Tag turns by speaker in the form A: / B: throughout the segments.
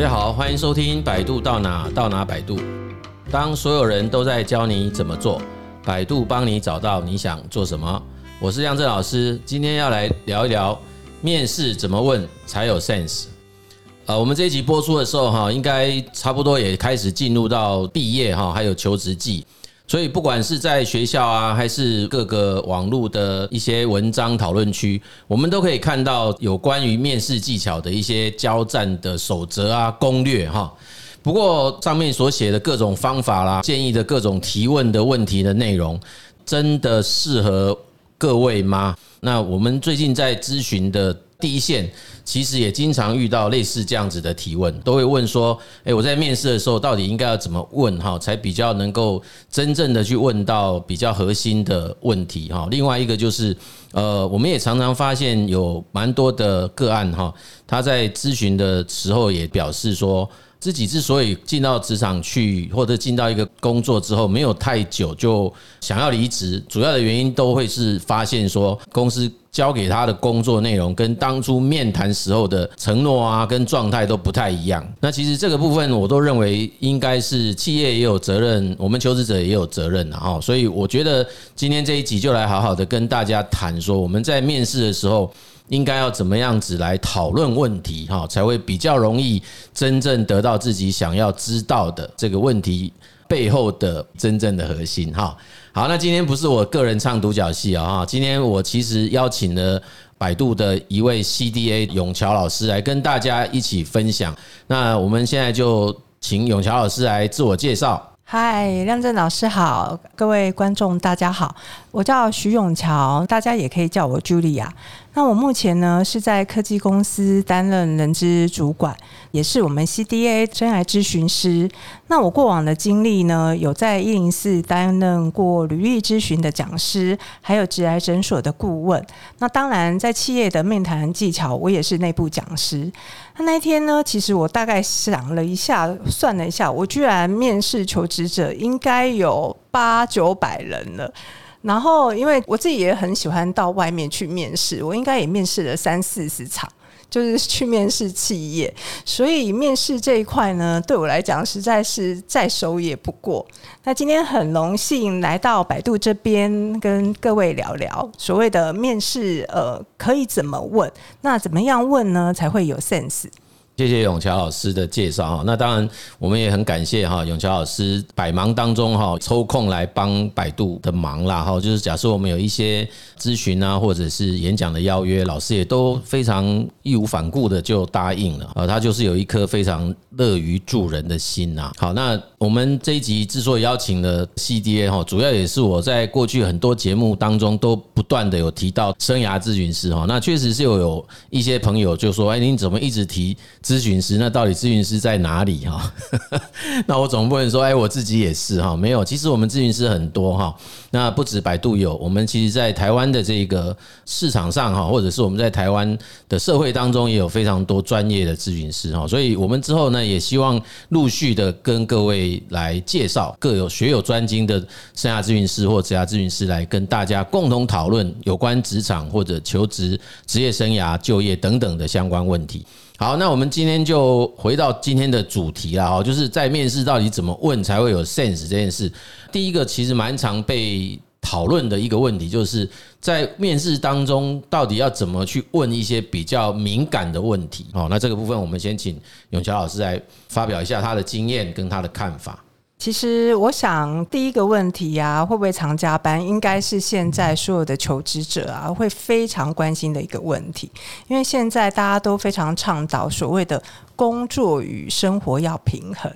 A: 大家好，欢迎收听百度到哪到哪百度。当所有人都在教你怎么做，百度帮你找到你想做什么。我是亮正老师，今天要来聊一聊面试怎么问才有 sense。呃，我们这一集播出的时候，哈，应该差不多也开始进入到毕业哈，还有求职季。所以，不管是在学校啊，还是各个网络的一些文章讨论区，我们都可以看到有关于面试技巧的一些交战的守则啊、攻略哈。不过，上面所写的各种方法啦、建议的各种提问的问题的内容，真的适合各位吗？那我们最近在咨询的。第一线其实也经常遇到类似这样子的提问，都会问说：“诶，我在面试的时候到底应该要怎么问哈，才比较能够真正的去问到比较核心的问题哈？”另外一个就是，呃，我们也常常发现有蛮多的个案哈，他在咨询的时候也表示说。自己之所以进到职场去，或者进到一个工作之后没有太久就想要离职，主要的原因都会是发现说公司交给他的工作内容跟当初面谈时候的承诺啊跟状态都不太一样。那其实这个部分我都认为应该是企业也有责任，我们求职者也有责任哈。所以我觉得今天这一集就来好好的跟大家谈说我们在面试的时候。应该要怎么样子来讨论问题哈，才会比较容易真正得到自己想要知道的这个问题背后的真正的核心哈。好，那今天不是我个人唱独角戏啊哈，今天我其实邀请了百度的一位 CDA 永桥老师来跟大家一起分享。那我们现在就请永桥老师来自我介绍。
B: 嗨，亮正老师好，各位观众大家好，我叫徐永桥，大家也可以叫我 Julia。那我目前呢是在科技公司担任人资主管，也是我们 CDA 真爱咨询师。那我过往的经历呢，有在一零四担任过履历咨询的讲师，还有职癌诊所的顾问。那当然，在企业的面谈技巧，我也是内部讲师。那那一天呢，其实我大概想了一下，算了一下，我居然面试求职者应该有八九百人了。然后，因为我自己也很喜欢到外面去面试，我应该也面试了三四十场，就是去面试企业。所以面试这一块呢，对我来讲实在是再熟也不过。那今天很荣幸来到百度这边，跟各位聊聊所谓的面试，呃，可以怎么问？那怎么样问呢，才会有 sense？
A: 谢谢永桥老师的介绍哈，那当然我们也很感谢哈永桥老师百忙当中哈抽空来帮百度的忙啦哈，就是假设我们有一些咨询啊或者是演讲的邀约，老师也都非常义无反顾的就答应了啊，他就是有一颗非常乐于助人的心呐。好，那我们这一集之所以邀请了 CDA 哈，主要也是我在过去很多节目当中都不断的有提到生涯咨询师哈，那确实是有有一些朋友就说，哎，你怎么一直提？咨询师，那到底咨询师在哪里哈？那我总不能说，哎，我自己也是哈，没有。其实我们咨询师很多哈，那不止百度有，我们其实在台湾的这个市场上哈，或者是我们在台湾的社会当中，也有非常多专业的咨询师哈。所以我们之后呢，也希望陆续的跟各位来介绍各有学有专精的生涯咨询师或职涯咨询师，来跟大家共同讨论有关职场或者求职、职业生涯、就业等等的相关问题。好，那我们今天就回到今天的主题了哈，就是在面试到底怎么问才会有 sense 这件事。第一个其实蛮常被讨论的一个问题，就是在面试当中到底要怎么去问一些比较敏感的问题。哦，那这个部分我们先请永桥老师来发表一下他的经验跟他的看法。
B: 其实我想，第一个问题呀，会不会常加班，应该是现在所有的求职者啊会非常关心的一个问题。因为现在大家都非常倡导所谓的工作与生活要平衡。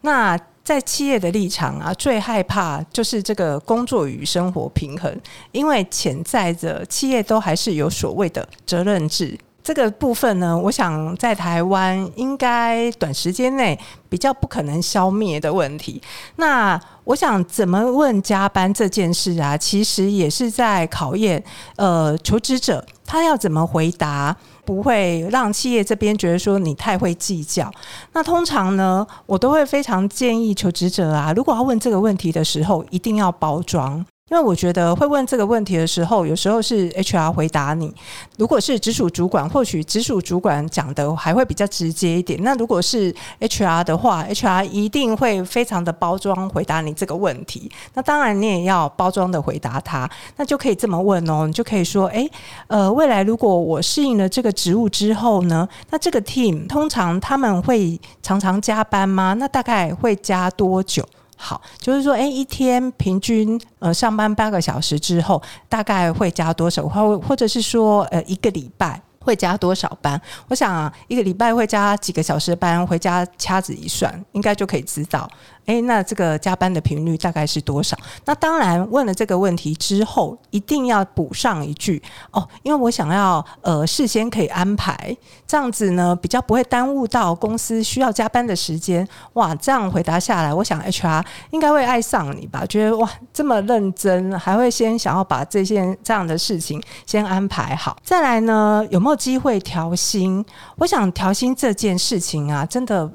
B: 那在企业的立场啊，最害怕就是这个工作与生活平衡，因为潜在的企业都还是有所谓的责任制。这个部分呢，我想在台湾应该短时间内比较不可能消灭的问题。那我想怎么问加班这件事啊，其实也是在考验呃求职者他要怎么回答，不会让企业这边觉得说你太会计较。那通常呢，我都会非常建议求职者啊，如果要问这个问题的时候，一定要包装。因为我觉得会问这个问题的时候，有时候是 HR 回答你；如果是直属主管，或许直属主管讲的还会比较直接一点。那如果是 HR 的话，HR 一定会非常的包装回答你这个问题。那当然你也要包装的回答他，那就可以这么问哦，你就可以说：诶，呃，未来如果我适应了这个职务之后呢，那这个 team 通常他们会常常加班吗？那大概会加多久？好，就是说，诶，一天平均呃上班八个小时之后，大概会加多少？或或者是说，呃，一个礼拜会加多少班？我想，一个礼拜会加几个小时班，回家掐指一算，应该就可以知道。诶，那这个加班的频率大概是多少？那当然问了这个问题之后，一定要补上一句哦，因为我想要呃事先可以安排，这样子呢比较不会耽误到公司需要加班的时间。哇，这样回答下来，我想 HR 应该会爱上你吧？觉得哇这么认真，还会先想要把这件这样的事情先安排好。再来呢，有没有机会调薪？我想调薪这件事情啊，真的。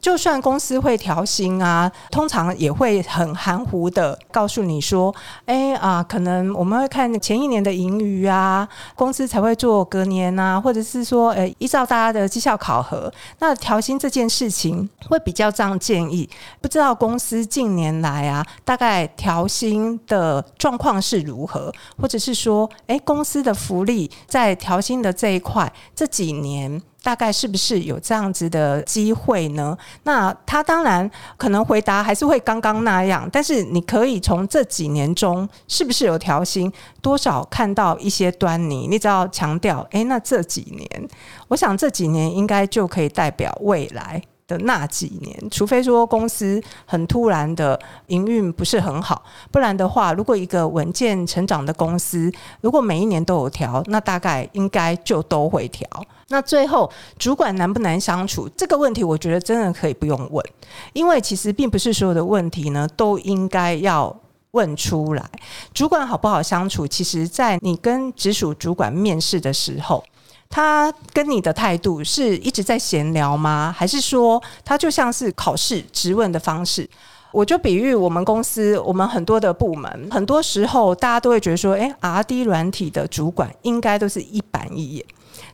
B: 就算公司会调薪啊，通常也会很含糊的告诉你说：“哎啊，可能我们会看前一年的盈余啊，公司才会做隔年啊，或者是说，呃，依照大家的绩效考核，那调薪这件事情会比较这样建议。不知道公司近年来啊，大概调薪的状况是如何，或者是说，哎，公司的福利在调薪的这一块这几年。”大概是不是有这样子的机会呢？那他当然可能回答还是会刚刚那样，但是你可以从这几年中是不是有调薪，多少看到一些端倪。你只要强调，诶，那这几年，我想这几年应该就可以代表未来的那几年，除非说公司很突然的营运不是很好，不然的话，如果一个稳健成长的公司，如果每一年都有调，那大概应该就都会调。那最后，主管难不难相处这个问题，我觉得真的可以不用问，因为其实并不是所有的问题呢都应该要问出来。主管好不好相处，其实在你跟直属主管面试的时候。他跟你的态度是一直在闲聊吗？还是说他就像是考试质问的方式？我就比喻我们公司，我们很多的部门，很多时候大家都会觉得说，诶，RD 软体的主管应该都是一板一眼，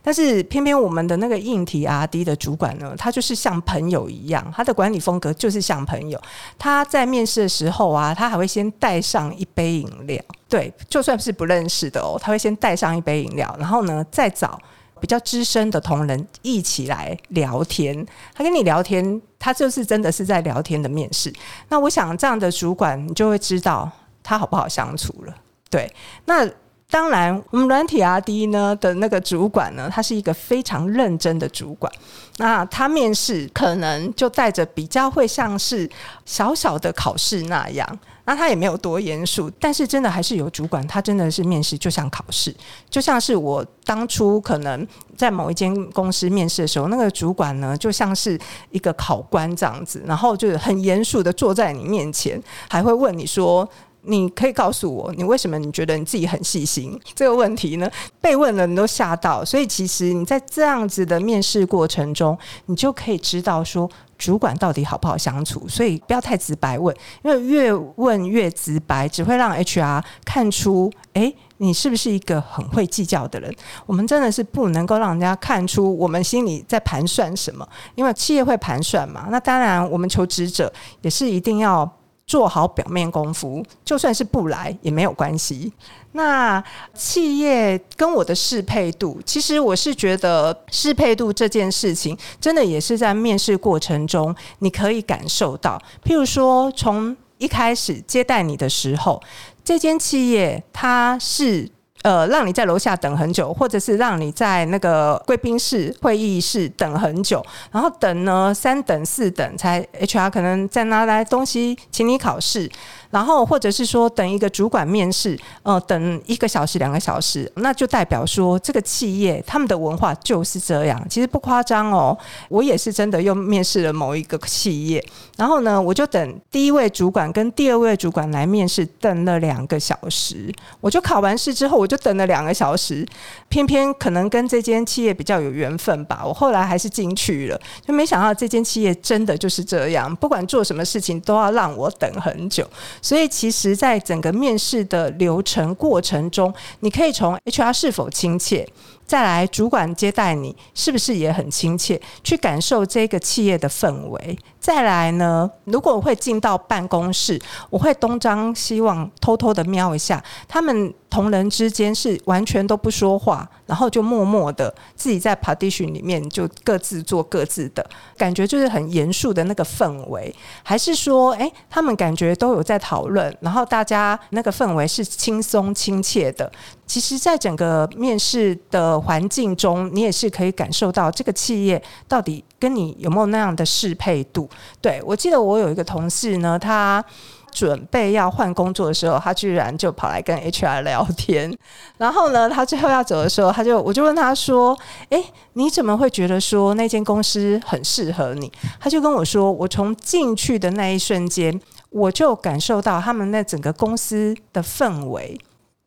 B: 但是偏偏我们的那个硬体 RD 的主管呢，他就是像朋友一样，他的管理风格就是像朋友。他在面试的时候啊，他还会先带上一杯饮料，对，就算是不认识的哦，他会先带上一杯饮料，然后呢，再找。比较资深的同仁一起来聊天，他跟你聊天，他就是真的是在聊天的面试。那我想这样的主管，你就会知道他好不好相处了。对，那当然，我们软体 RD 呢的那个主管呢，他是一个非常认真的主管。那他面试可能就带着比较会像是小小的考试那样。那他也没有多严肃，但是真的还是有主管，他真的是面试就像考试，就像是我当初可能在某一间公司面试的时候，那个主管呢就像是一个考官这样子，然后就是很严肃的坐在你面前，还会问你说。你可以告诉我，你为什么你觉得你自己很细心？这个问题呢，被问了你都吓到。所以其实你在这样子的面试过程中，你就可以知道说主管到底好不好相处。所以不要太直白问，因为越问越直白，只会让 HR 看出，诶，你是不是一个很会计较的人？我们真的是不能够让人家看出我们心里在盘算什么，因为企业会盘算嘛。那当然，我们求职者也是一定要。做好表面功夫，就算是不来也没有关系。那企业跟我的适配度，其实我是觉得适配度这件事情，真的也是在面试过程中你可以感受到。譬如说，从一开始接待你的时候，这间企业它是。呃，让你在楼下等很久，或者是让你在那个贵宾室会议室等很久，然后等呢三等四等才 HR 可能再拿来东西请你考试。然后，或者是说等一个主管面试，呃，等一个小时、两个小时，那就代表说这个企业他们的文化就是这样。其实不夸张哦，我也是真的又面试了某一个企业，然后呢，我就等第一位主管跟第二位主管来面试，等了两个小时。我就考完试之后，我就等了两个小时，偏偏可能跟这间企业比较有缘分吧，我后来还是进去了。就没想到这间企业真的就是这样，不管做什么事情都要让我等很久。所以其实，在整个面试的流程过程中，你可以从 HR 是否亲切。再来，主管接待你是不是也很亲切？去感受这个企业的氛围。再来呢，如果会进到办公室，我会东张西望，偷偷的瞄一下，他们同仁之间是完全都不说话，然后就默默的自己在 partition 里面就各自做各自的，感觉就是很严肃的那个氛围，还是说，哎，他们感觉都有在讨论，然后大家那个氛围是轻松亲切的。其实，在整个面试的环境中，你也是可以感受到这个企业到底跟你有没有那样的适配度。对，我记得我有一个同事呢，他准备要换工作的时候，他居然就跑来跟 HR 聊天。然后呢，他最后要走的时候，他就我就问他说：“诶，你怎么会觉得说那间公司很适合你？”他就跟我说：“我从进去的那一瞬间，我就感受到他们那整个公司的氛围。”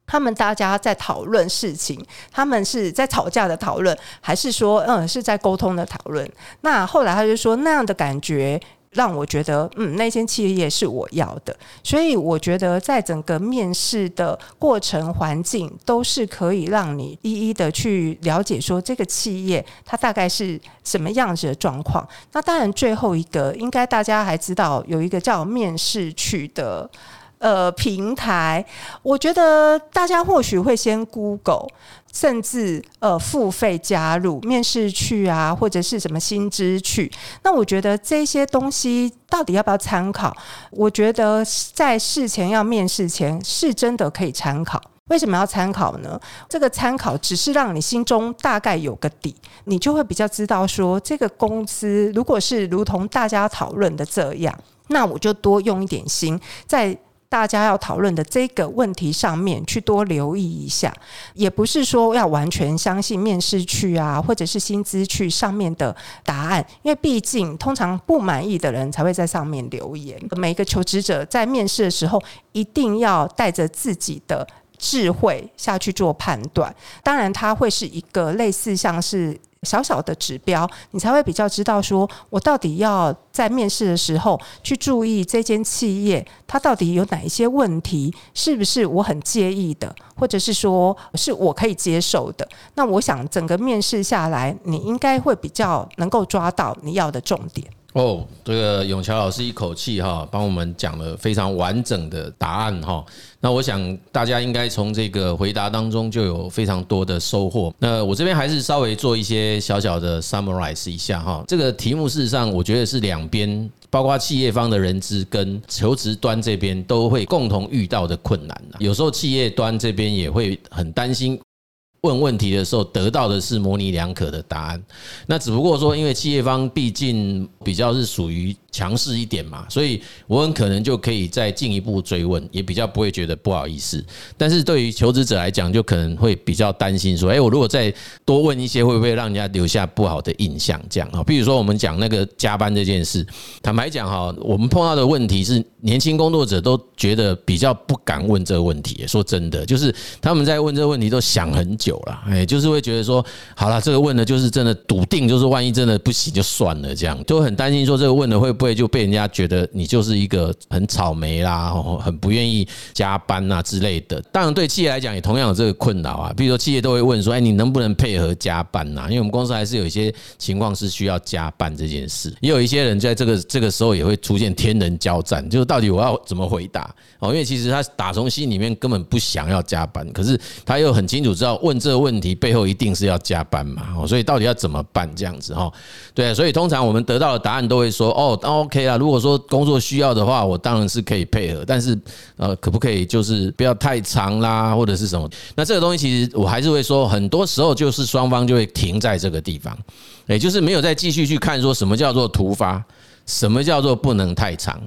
B: 他们大家在讨论事情，他们是在吵架的讨论，还是说，嗯，是在沟通的讨论？那后来他就说，那样的感觉让我觉得，嗯，那间企业是我要的。所以我觉得，在整个面试的过程环境，都是可以让你一一的去了解，说这个企业它大概是什么样子的状况。那当然，最后一个应该大家还知道，有一个叫面试去的。呃，平台，我觉得大家或许会先 Google，甚至呃付费加入面试去啊，或者是什么薪资去。那我觉得这些东西到底要不要参考？我觉得在事前要面试前是真的可以参考。为什么要参考呢？这个参考只是让你心中大概有个底，你就会比较知道说这个公司如果是如同大家讨论的这样，那我就多用一点心在。大家要讨论的这个问题上面去多留意一下，也不是说要完全相信面试去啊，或者是薪资去上面的答案，因为毕竟通常不满意的人才会在上面留言。每一个求职者在面试的时候，一定要带着自己的智慧下去做判断。当然，它会是一个类似像是。小小的指标，你才会比较知道说，我到底要在面试的时候去注意这间企业，它到底有哪一些问题，是不是我很介意的，或者是说是我可以接受的？那我想整个面试下来，你应该会比较能够抓到你要的重点。
A: 哦，这个永桥老师一口气哈，帮我们讲了非常完整的答案哈。那我想大家应该从这个回答当中就有非常多的收获。那我这边还是稍微做一些小小的 summarize 一下哈。这个题目事实上我觉得是两边，包括企业方的人资跟求职端这边都会共同遇到的困难。有时候企业端这边也会很担心。问问题的时候得到的是模棱两可的答案，那只不过说，因为企业方毕竟比较是属于。强势一点嘛，所以我很可能就可以再进一步追问，也比较不会觉得不好意思。但是对于求职者来讲，就可能会比较担心说，哎，我如果再多问一些，会不会让人家留下不好的印象？这样啊，比如说我们讲那个加班这件事，坦白讲哈，我们碰到的问题是，年轻工作者都觉得比较不敢问这个问题。说真的，就是他们在问这个问题都想很久了，哎，就是会觉得说，好了，这个问的就是真的笃定，就是万一真的不行就算了，这样就很担心说这个问的会。不会就被人家觉得你就是一个很草莓啦，很不愿意加班呐之类的。当然，对企业来讲也同样有这个困扰啊。比如说，企业都会问说：“哎，你能不能配合加班呐？”因为我们公司还是有一些情况是需要加班这件事。也有一些人在这个这个时候也会出现天人交战，就是到底我要怎么回答哦？因为其实他打从心里面根本不想要加班，可是他又很清楚知道问这个问题背后一定是要加班嘛。哦，所以到底要怎么办这样子哈？对，所以通常我们得到的答案都会说：“哦。” OK 啊，如果说工作需要的话，我当然是可以配合，但是呃，可不可以就是不要太长啦，或者是什么？那这个东西其实我还是会说，很多时候就是双方就会停在这个地方，也就是没有再继续去看说什么叫做突发，什么叫做不能太长。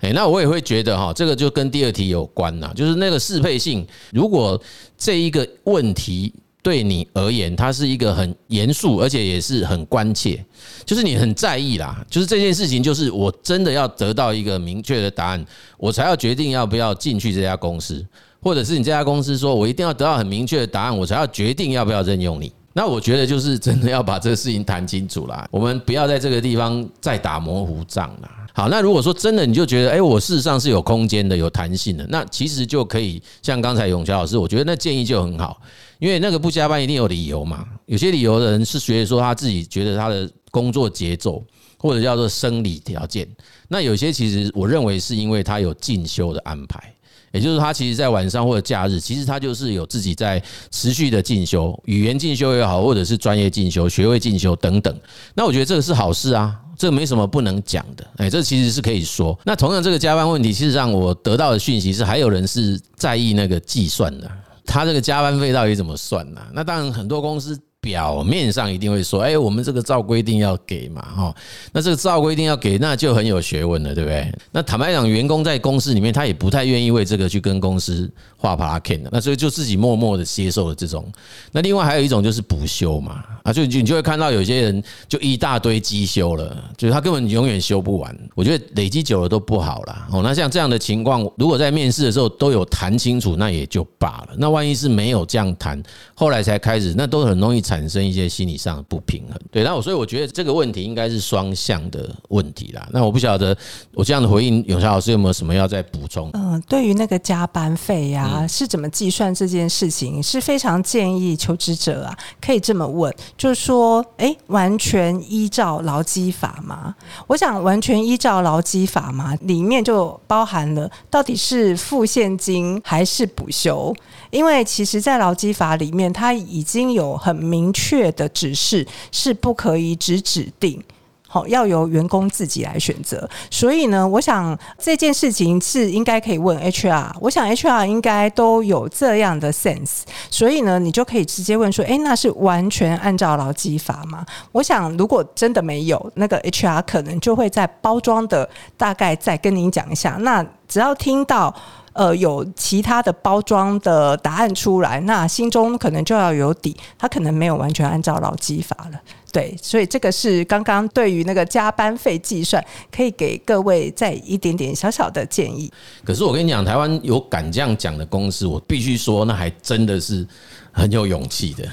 A: 诶，那我也会觉得哈，这个就跟第二题有关呐，就是那个适配性，如果这一个问题。对你而言，它是一个很严肃，而且也是很关切，就是你很在意啦。就是这件事情，就是我真的要得到一个明确的答案，我才要决定要不要进去这家公司，或者是你这家公司说我一定要得到很明确的答案，我才要决定要不要任用你。那我觉得就是真的要把这个事情谈清楚啦，我们不要在这个地方再打模糊仗了。好，那如果说真的你就觉得，哎，我事实上是有空间的、有弹性的，那其实就可以像刚才永桥老师，我觉得那建议就很好，因为那个不加班一定有理由嘛。有些理由的人是觉得说他自己觉得他的工作节奏或者叫做生理条件，那有些其实我认为是因为他有进修的安排。也就是他其实，在晚上或者假日，其实他就是有自己在持续的进修，语言进修也好，或者是专业进修、学位进修等等。那我觉得这个是好事啊，这没什么不能讲的。哎，这其实是可以说。那同样这个加班问题，其实上我得到的讯息是，还有人是在意那个计算的，他这个加班费到底怎么算呢？那当然很多公司。表面上一定会说，哎，我们这个照规定要给嘛，哈，那这个照规定要给，那就很有学问了，对不对？那坦白讲，员工在公司里面，他也不太愿意为这个去跟公司画 parking 的，那所以就自己默默的接受了这种。那另外还有一种就是补休嘛，啊，就你就会看到有些人就一大堆机修了，就是他根本永远修不完。我觉得累积久了都不好了，哦，那像这样的情况，如果在面试的时候都有谈清楚，那也就罢了。那万一是没有这样谈，后来才开始，那都很容易产。产生一些心理上的不平衡，对，那我所以我觉得这个问题应该是双向的问题啦。那我不晓得我这样的回应，永霞老师有没有什么要再补充？
B: 嗯，对于那个加班费呀，是怎么计算这件事情，是非常建议求职者啊，可以这么问，就是说，诶，完全依照劳基法吗？我想完全依照劳基法吗，里面就包含了到底是付现金还是补休，因为其实，在劳基法里面，它已经有很明。确的指示是不可以只指定，好，要由员工自己来选择。所以呢，我想这件事情是应该可以问 HR，我想 HR 应该都有这样的 sense。所以呢，你就可以直接问说：“诶，那是完全按照劳基法吗？”我想，如果真的没有，那个 HR 可能就会在包装的大概再跟您讲一下。那只要听到。呃，有其他的包装的答案出来，那心中可能就要有底，他可能没有完全按照劳基法了，对，所以这个是刚刚对于那个加班费计算，可以给各位再一点点小小的建议。
A: 可是我跟你讲，台湾有敢这样讲的公司，我必须说，那还真的是很有勇气的。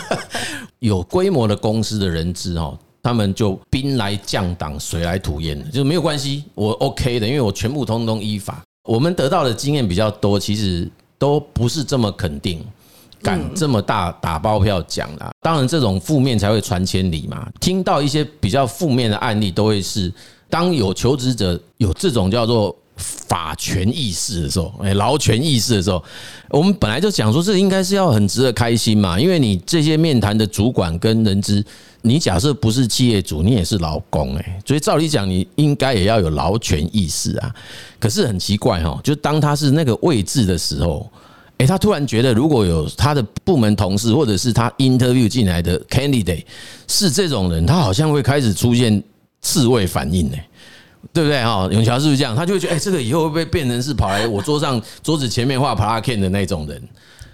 A: 有规模的公司的人资哦，他们就兵来将挡，水来土掩，就没有关系，我 OK 的，因为我全部通通依法。我们得到的经验比较多，其实都不是这么肯定，敢这么大打包票讲啦。当然，这种负面才会传千里嘛。听到一些比较负面的案例，都会是当有求职者有这种叫做法权意识的时候，哎，劳权意识的时候，我们本来就讲说，这应该是要很值得开心嘛，因为你这些面谈的主管跟人资。你假设不是企业主，你也是劳工哎，所以照理讲，你应该也要有劳权意识啊。可是很奇怪哈，就当他是那个位置的时候，诶，他突然觉得如果有他的部门同事或者是他 interview 进来的 candidate 是这种人，他好像会开始出现刺猬反应哎，对不对哈？永桥是不是这样？他就会觉得，诶，这个以后会不会变成是跑来我桌上桌子前面画 plakette 的那种人？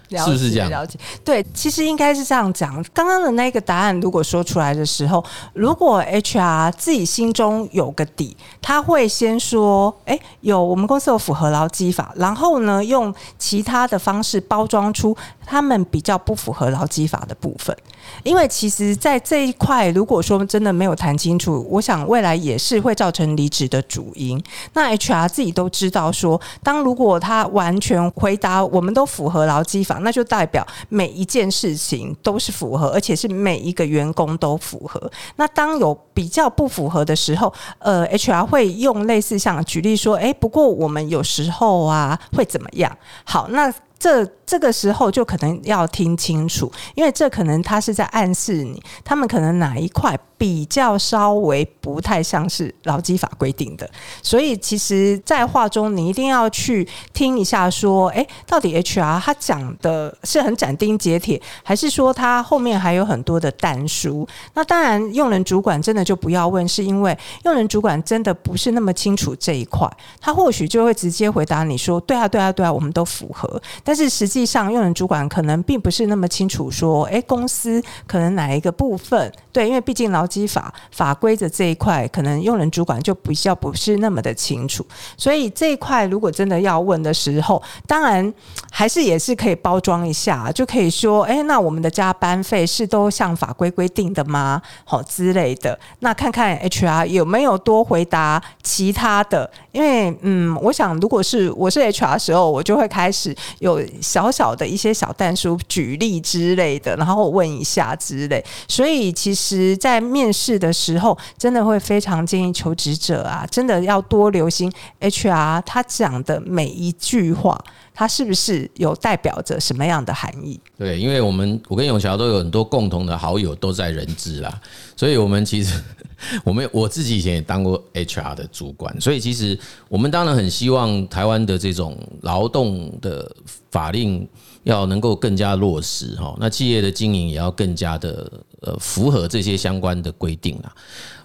A: 是不是这样？了解，对，其实应该是这样讲。刚刚的那个答案如果说出来的时候，如果 HR 自己心中有个底，他会先说：“哎，有我们公司有符合劳基法。”然后呢，用其他的方式包装出他们比较不符合劳基法的部分。因为其实，在这一块，如果说真的没有谈清楚，我想未来也是会造成离职的主因。那 HR 自己都知道说，当如果他完全回答我们都符合劳基法，那就代表每一件事情都是符合，而且是每一个员工都符合。那当有比较不符合的时候，呃，HR 会用类似像举例说，诶，不过我们有时候啊会怎么样？好，那。这这个时候就可能要听清楚，因为这可能他是在暗示你，他们可能哪一块比较稍微不太像是劳基法规定的，所以其实，在话中你一定要去听一下，说，诶，到底 HR 他讲的是很斩钉截铁，还是说他后面还有很多的但书？那当然，用人主管真的就不要问，是因为用人主管真的不是那么清楚这一块，他或许就会直接回答你说，对啊，对啊，对啊，我们都符合，但
B: 但是实际上用人主管可能并不是那么清楚说，诶，公司可能哪一个部分对，因为毕竟劳基法法规的这一块，可能用人主管就比较不是那么的清楚，所以这一块如果真的要问的时候，当然还是也是可以包装一下，就可以说，诶，那我们的加班费是都像法规规定的吗？好之类的，那看看 HR 有没有多回答其他的，因为嗯，我想如果是我是 HR 的时候，我就会开始有小小的一些小但书举例之类的，然后问一下之类。所以其实，在面试的时候，真的会非常建议求职者啊，真的要多留心 HR 他讲的每一句话。它是不是有代表着什么样的含义？
A: 对，因为我们我跟永桥都有很多共同的好友都在人资啦，所以我们其实 我们我自己以前也当过 HR 的主管，所以其实我们当然很希望台湾的这种劳动的法令要能够更加落实哈，那企业的经营也要更加的呃符合这些相关的规定啦。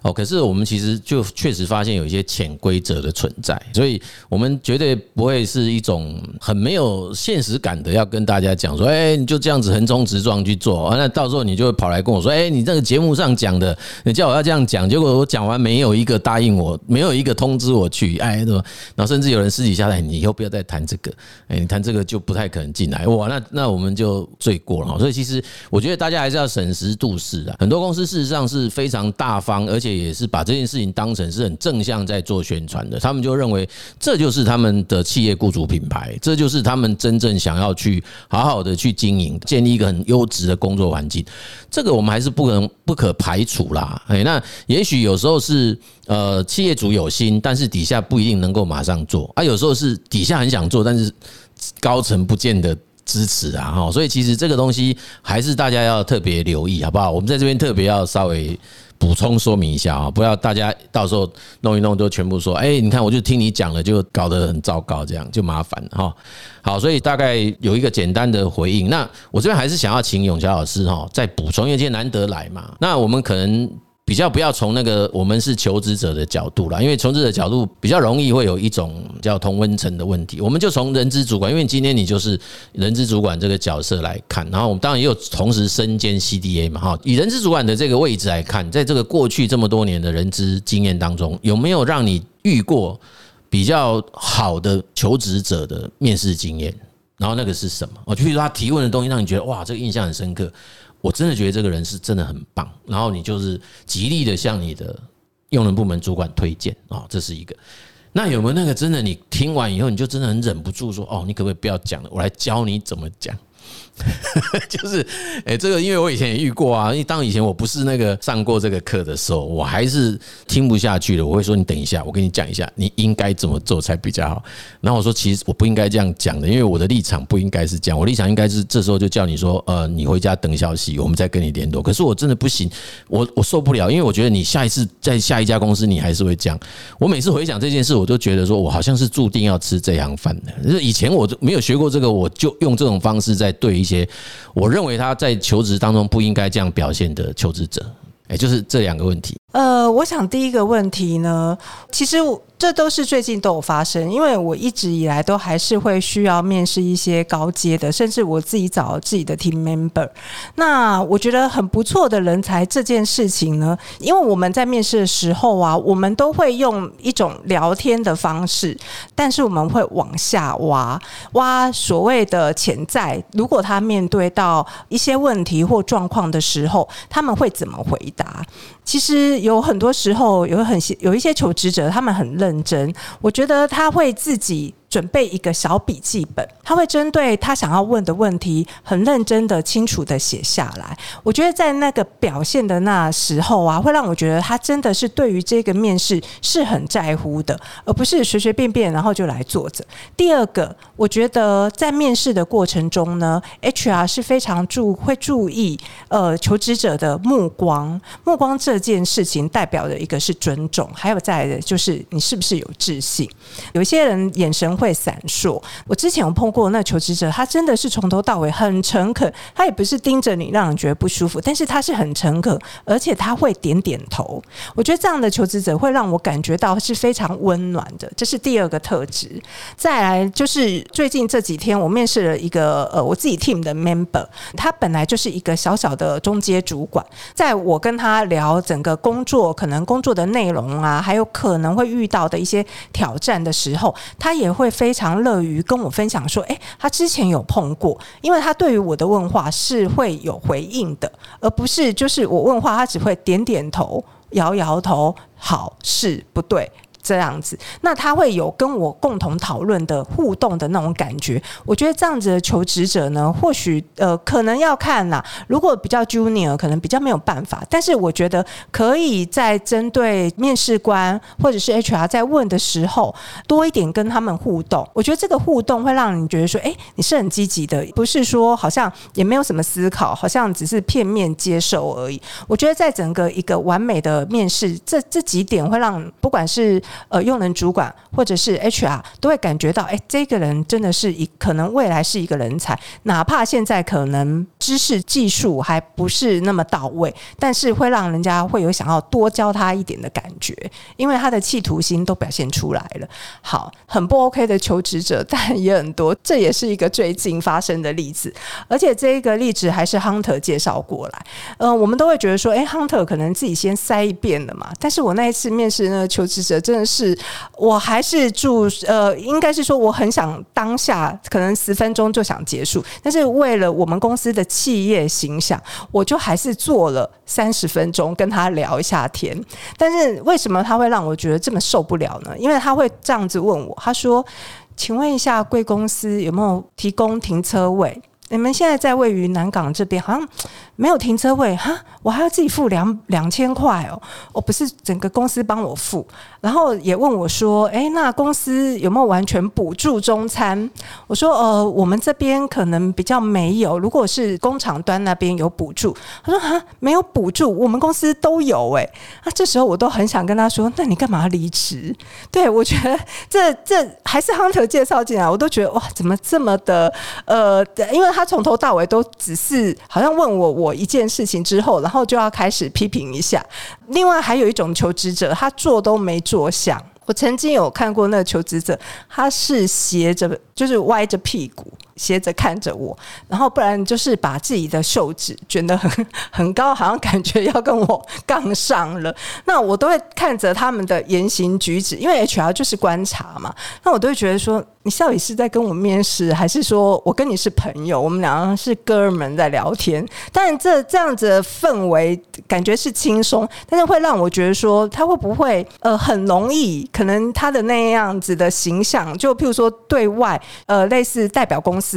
A: 哦，可是我们其实就确实发现有一些潜规则的存在，所以我们绝对不会是一种很没有现实感的，要跟大家讲说，哎，你就这样子横冲直撞去做，那到时候你就会跑来跟我说，哎，你这个节目上讲的，你叫我要这样讲，结果我讲完没有一个答应我，没有一个通知我去，哎，对吧？然后甚至有人私底下来，你以后不要再谈这个，哎，你谈这个就不太可能进来，哇，那那我们就罪过了。所以其实我觉得大家还是要审时度势啊。很多公司事实上是非常大方，而且。也是把这件事情当成是很正向在做宣传的，他们就认为这就是他们的企业雇主品牌，这就是他们真正想要去好好的去经营，建立一个很优质的工作环境。这个我们还是不可能不可排除啦。哎，那也许有时候是呃企业主有心，但是底下不一定能够马上做啊。有时候是底下很想做，但是高层不见得支持啊。哈，所以其实这个东西还是大家要特别留意，好不好？我们在这边特别要稍微。补充说明一下啊，不要大家到时候弄一弄就全部说，哎，你看我就听你讲了，就搞得很糟糕，这样就麻烦哈。好，所以大概有一个简单的回应。那我这边还是想要请永桥老师哈，再补充，因为今天难得来嘛，那我们可能。比较不要从那个我们是求职者的角度啦，因为求职者角度比较容易会有一种叫同温层的问题。我们就从人资主管，因为今天你就是人资主管这个角色来看，然后我们当然也有同时身兼 CDA 嘛，哈。以人资主管的这个位置来看，在这个过去这么多年的人资经验当中，有没有让你遇过比较好的求职者的面试经验？然后那个是什么？我就比如说他提问的东西让你觉得哇，这个印象很深刻。我真的觉得这个人是真的很棒，然后你就是极力的向你的用人部门主管推荐啊，这是一个。那有没有那个真的你听完以后你就真的很忍不住说哦，你可不可以不要讲了，我来教你怎么讲。就是，哎，这个因为我以前也遇过啊，因为当以前我不是那个上过这个课的时候，我还是听不下去了。我会说，你等一下，我跟你讲一下，你应该怎么做才比较好。然后我说，其实我不应该这样讲的，因为我的立场不应该是这样，我立场应该是这时候就叫你说，呃，你回家等消息，我们再跟你联络。可是我真的不行，我我受不了，因为我觉得你下一次在下一家公司，你还是会这样。我每次回想这件事，我都觉得说我好像是注定要吃这行饭的。就是以前我就没有学过这个，我就用这种方式在对些。我认为他在求职当中不应该这样表现的求职者，哎，就是这两个问题。
B: 呃，我想第一个问题呢，其实我。这都是最近都有发生，因为我一直以来都还是会需要面试一些高阶的，甚至我自己找自己的 team member。那我觉得很不错的人才这件事情呢，因为我们在面试的时候啊，我们都会用一种聊天的方式，但是我们会往下挖，挖所谓的潜在。如果他面对到一些问题或状况的时候，他们会怎么回答？其实有很多时候有很有一些求职者，他们很认认真，我觉得他会自己。准备一个小笔记本，他会针对他想要问的问题，很认真的、清楚的写下来。我觉得在那个表现的那时候啊，会让我觉得他真的是对于这个面试是很在乎的，而不是随随便便然后就来坐着。第二个，我觉得在面试的过程中呢，HR 是非常注会注意呃求职者的目光，目光这件事情代表的一个是尊重，还有再来的就是你是不是有自信。有些人眼神。会闪烁。我之前有碰过那求职者，他真的是从头到尾很诚恳，他也不是盯着你让人觉得不舒服，但是他是很诚恳，而且他会点点头。我觉得这样的求职者会让我感觉到是非常温暖的，这是第二个特质。再来就是最近这几天，我面试了一个呃我自己 team 的 member，他本来就是一个小小的中阶主管，在我跟他聊整个工作可能工作的内容啊，还有可能会遇到的一些挑战的时候，他也会非常乐于跟我分享说，诶，他之前有碰过，因为他对于我的问话是会有回应的，而不是就是我问话，他只会点点头、摇摇头，好，是不对。这样子，那他会有跟我共同讨论的互动的那种感觉。我觉得这样子的求职者呢，或许呃，可能要看啦。如果比较 junior，可能比较没有办法。但是我觉得可以在针对面试官或者是 HR 在问的时候，多一点跟他们互动。我觉得这个互动会让你觉得说，哎，你是很积极的，不是说好像也没有什么思考，好像只是片面接受而已。我觉得在整个一个完美的面试，这这几点会让不管是呃，用人主管或者是 HR 都会感觉到，哎，这个人真的是一可能未来是一个人才，哪怕现在可能知识技术还不是那么到位，但是会让人家会有想要多教他一点的感觉，因为他的企图心都表现出来了。好，很不 OK 的求职者，但也很多，这也是一个最近发生的例子，而且这一个例子还是 Hunter 介绍过来。嗯、呃，我们都会觉得说，哎，Hunter 可能自己先筛一遍了嘛，但是我那一次面试那个求职者真的是。是，我还是住呃，应该是说我很想当下可能十分钟就想结束，但是为了我们公司的企业形象，我就还是做了三十分钟跟他聊一下天。但是为什么他会让我觉得这么受不了呢？因为他会这样子问我，他说：“请问一下，贵公司有没有提供停车位？你们现在在位于南港这边，好像。”没有停车位哈，我还要自己付两两千块哦。我不是整个公司帮我付，然后也问我说，哎，那公司有没有完全补助中餐？我说，呃，我们这边可能比较没有。如果是工厂端那边有补助，他说哈，没有补助，我们公司都有哎。那这时候我都很想跟他说，那你干嘛离职？对，我觉得这这还是 Hunter 介绍进来，我都觉得哇，怎么这么的呃，因为他从头到尾都只是好像问我我。一件事情之后，然后就要开始批评一下。另外还有一种求职者，他做都没着想。我曾经有看过那个求职者，他是斜着，就是歪着屁股。斜着看着我，然后不然就是把自己的袖子卷得很 很高，好像感觉要跟我杠上了。那我都会看着他们的言行举止，因为 HR 就是观察嘛。那我都会觉得说，你到底是在跟我面试，还是说我跟你是朋友，我们两个是哥们在聊天？但这这样子氛围感觉是轻松，但是会让我觉得说，他会不会呃很容易，可能他的那样子的形象，就譬如说对外呃类似代表公司。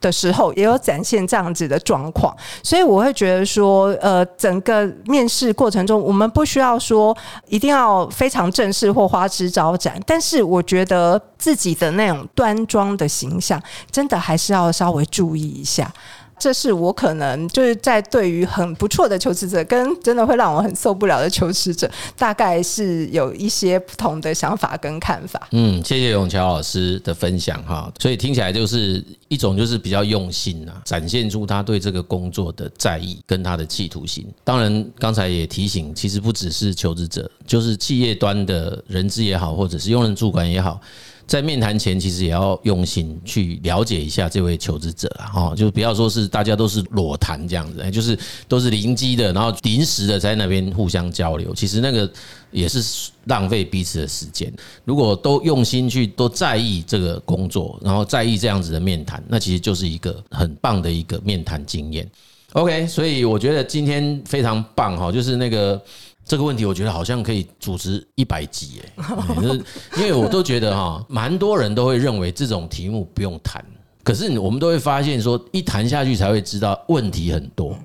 B: 的时候也有展现这样子的状况，所以我会觉得说，呃，整个面试过程中，我们不需要说一定要非常正式或花枝招展，但是我觉得自己的那种端庄的形象，真的还是要稍微注意一下。这是我可能就是在对于很不错的求职者，跟真的会让我很受不了的求职者，大概是有一些不同的想法跟看法。
A: 嗯，谢谢永桥老师的分享哈，所以听起来就是一种就是比较用心啊，展现出他对这个工作的在意跟他的企图心。当然，刚才也提醒，其实不只是求职者，就是企业端的人资也好，或者是用人主管也好。在面谈前，其实也要用心去了解一下这位求职者啊，哈，就不要说是大家都是裸谈这样子，就是都是临机的，然后临时的在那边互相交流，其实那个也是浪费彼此的时间。如果都用心去都在意这个工作，然后在意这样子的面谈，那其实就是一个很棒的一个面谈经验。OK，所以我觉得今天非常棒哈，就是那个。这个问题我觉得好像可以组织一百集诶，就是因为我都觉得哈，蛮多人都会认为这种题目不用谈，可是我们都会发现说，一谈下去才会知道问题很多。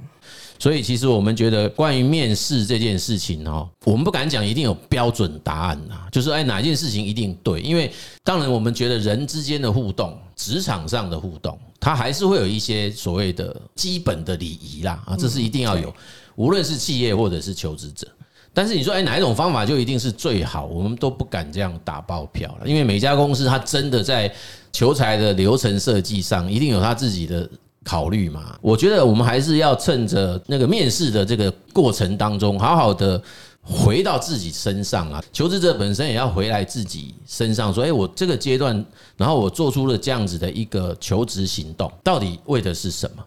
A: 所以其实我们觉得关于面试这件事情哈，我们不敢讲一定有标准答案呐，就是哎哪件事情一定对，因为当然我们觉得人之间的互动，职场上的互动，它还是会有一些所谓的基本的礼仪啦啊，这是一定要有，无论是企业或者是求职者。但是你说，哎，哪一种方法就一定是最好？我们都不敢这样打包票了，因为每家公司它真的在求财的流程设计上，一定有他自己的考虑嘛。我觉得我们还是要趁着那个面试的这个过程当中，好好的回到自己身上啊。求职者本身也要回来自己身上，说，哎，我这个阶段，然后我做出了这样子的一个求职行动，到底为的是什么？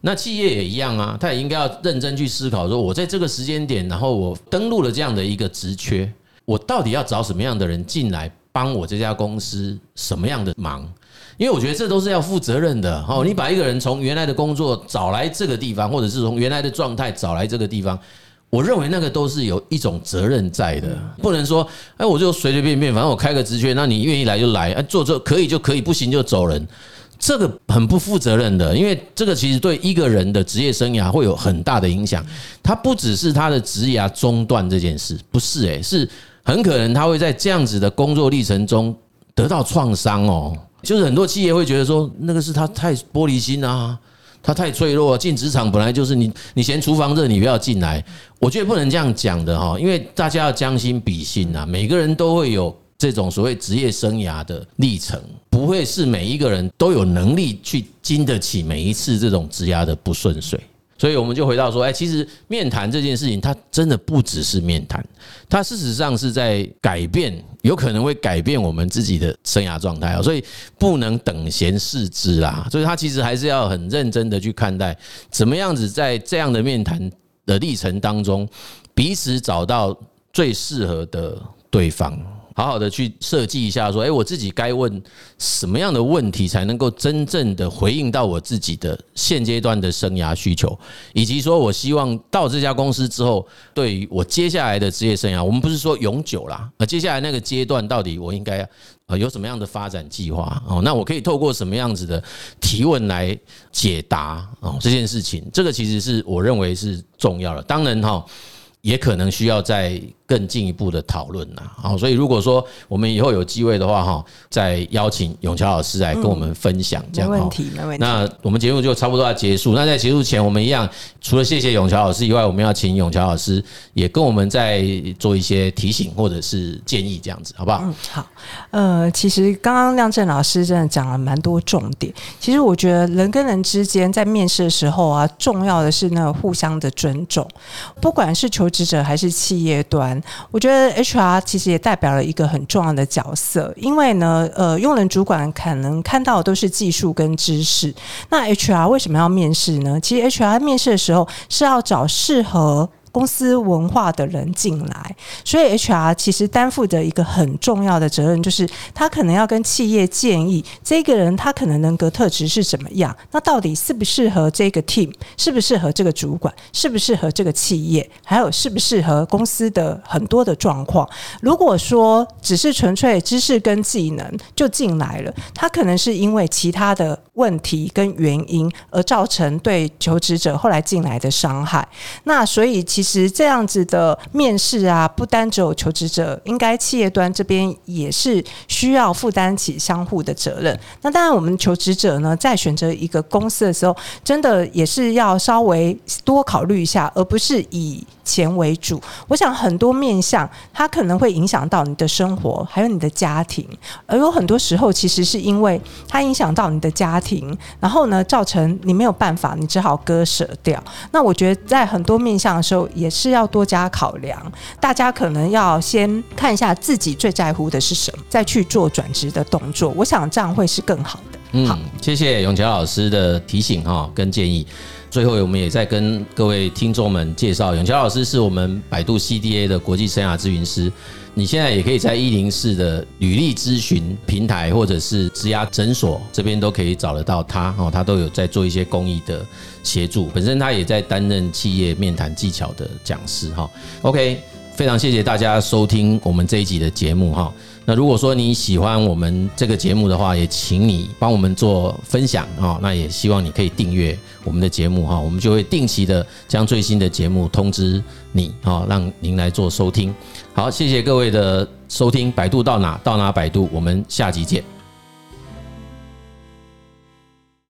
A: 那企业也一样啊，他也应该要认真去思考，说我在这个时间点，然后我登录了这样的一个职缺，我到底要找什么样的人进来帮我这家公司什么样的忙？因为我觉得这都是要负责任的哦。你把一个人从原来的工作找来这个地方，或者是从原来的状态找来这个地方，我认为那个都是有一种责任在的，不能说哎，我就随随便便，反正我开个职缺，那你愿意来就来，哎，做做可以就可以，不行就走人。这个很不负责任的，因为这个其实对一个人的职业生涯会有很大的影响。他不只是他的职业中断这件事，不是诶，是很可能他会在这样子的工作历程中得到创伤哦。就是很多企业会觉得说，那个是他太玻璃心啊，他太脆弱。进职场本来就是你，你嫌厨房热，你不要进来。我觉得不能这样讲的哈，因为大家要将心比心呐，每个人都会有。这种所谓职业生涯的历程，不会是每一个人都有能力去经得起每一次这种职涯的不顺遂，所以我们就回到说，哎，其实面谈这件事情，它真的不只是面谈，它事实上是在改变，有可能会改变我们自己的生涯状态啊，所以不能等闲视之啦。所以他其实还是要很认真的去看待，怎么样子在这样的面谈的历程当中，彼此找到最适合的对方。好好的去设计一下，说，哎，我自己该问什么样的问题，才能够真正的回应到我自己的现阶段的生涯需求，以及说我希望到这家公司之后，对于我接下来的职业生涯，我们不是说永久啦，而接下来那个阶段，到底我应该呃有什么样的发展计划？哦，那我可以透过什么样子的提问来解答哦这件事情，这个其实是我认为是重要的。当然哈，也可能需要再。更进一步的讨论呐，好，所以如果说我们以后有机会的话，哈，再邀请永桥老师来跟我们分享，这样，没问题，没问题。那我们节目就差不多要结束。那在结束前，我们一样，除了谢谢永桥老师以外，我们要请永桥老师也跟我们再做一些提醒或者是建议，这样子，好不好？
B: 嗯，好。呃，其实刚刚亮正老师真的讲了蛮多重点。其实我觉得人跟人之间在面试的时候啊，重要的是那个互相的尊重，不管是求求职者还是企业端。我觉得 HR 其实也代表了一个很重要的角色，因为呢，呃，用人主管可能看到的都是技术跟知识，那 HR 为什么要面试呢？其实 HR 面试的时候是要找适合。公司文化的人进来，所以 HR 其实担负着一个很重要的责任，就是他可能要跟企业建议，这个人他可能人格特质是怎么样，那到底适不适合这个 team，适不适合这个主管，适不适合这个企业，还有适不适合公司的很多的状况。如果说只是纯粹知识跟技能就进来了，他可能是因为其他的问题跟原因而造成对求职者后来进来的伤害。那所以。其实这样子的面试啊，不单只有求职者，应该企业端这边也是需要负担起相互的责任。那当然，我们求职者呢，在选择一个公司的时候，真的也是要稍微多考虑一下，而不是以钱为主。我想很多面向，它可能会影响到你的生活，还有你的家庭。而有很多时候，其实是因为它影响到你的家庭，然后呢，造成你没有办法，你只好割舍掉。那我觉得，在很多面向的时候，也是要多加考量，大家可能要先看一下自己最在乎的是什么，再去做转职的动作。我想这样会是更好的。
A: 嗯，好，谢谢永桥老师的提醒哈跟建议。最后，我们也在跟各位听众们介绍，永桥老师是我们百度 CDA 的国际生涯咨询师。你现在也可以在一零四的履历咨询平台，或者是职涯诊所这边都可以找得到他哦，他都有在做一些公益的协助。本身他也在担任企业面谈技巧的讲师哈。OK，非常谢谢大家收听我们这一集的节目哈。那如果说你喜欢我们这个节目的话，也请你帮我们做分享哈。那也希望你可以订阅我们的节目哈，我们就会定期的将最新的节目通知你啊，让您来做收听。好，谢谢各位的收听，百度到哪到哪百度，我们下集见。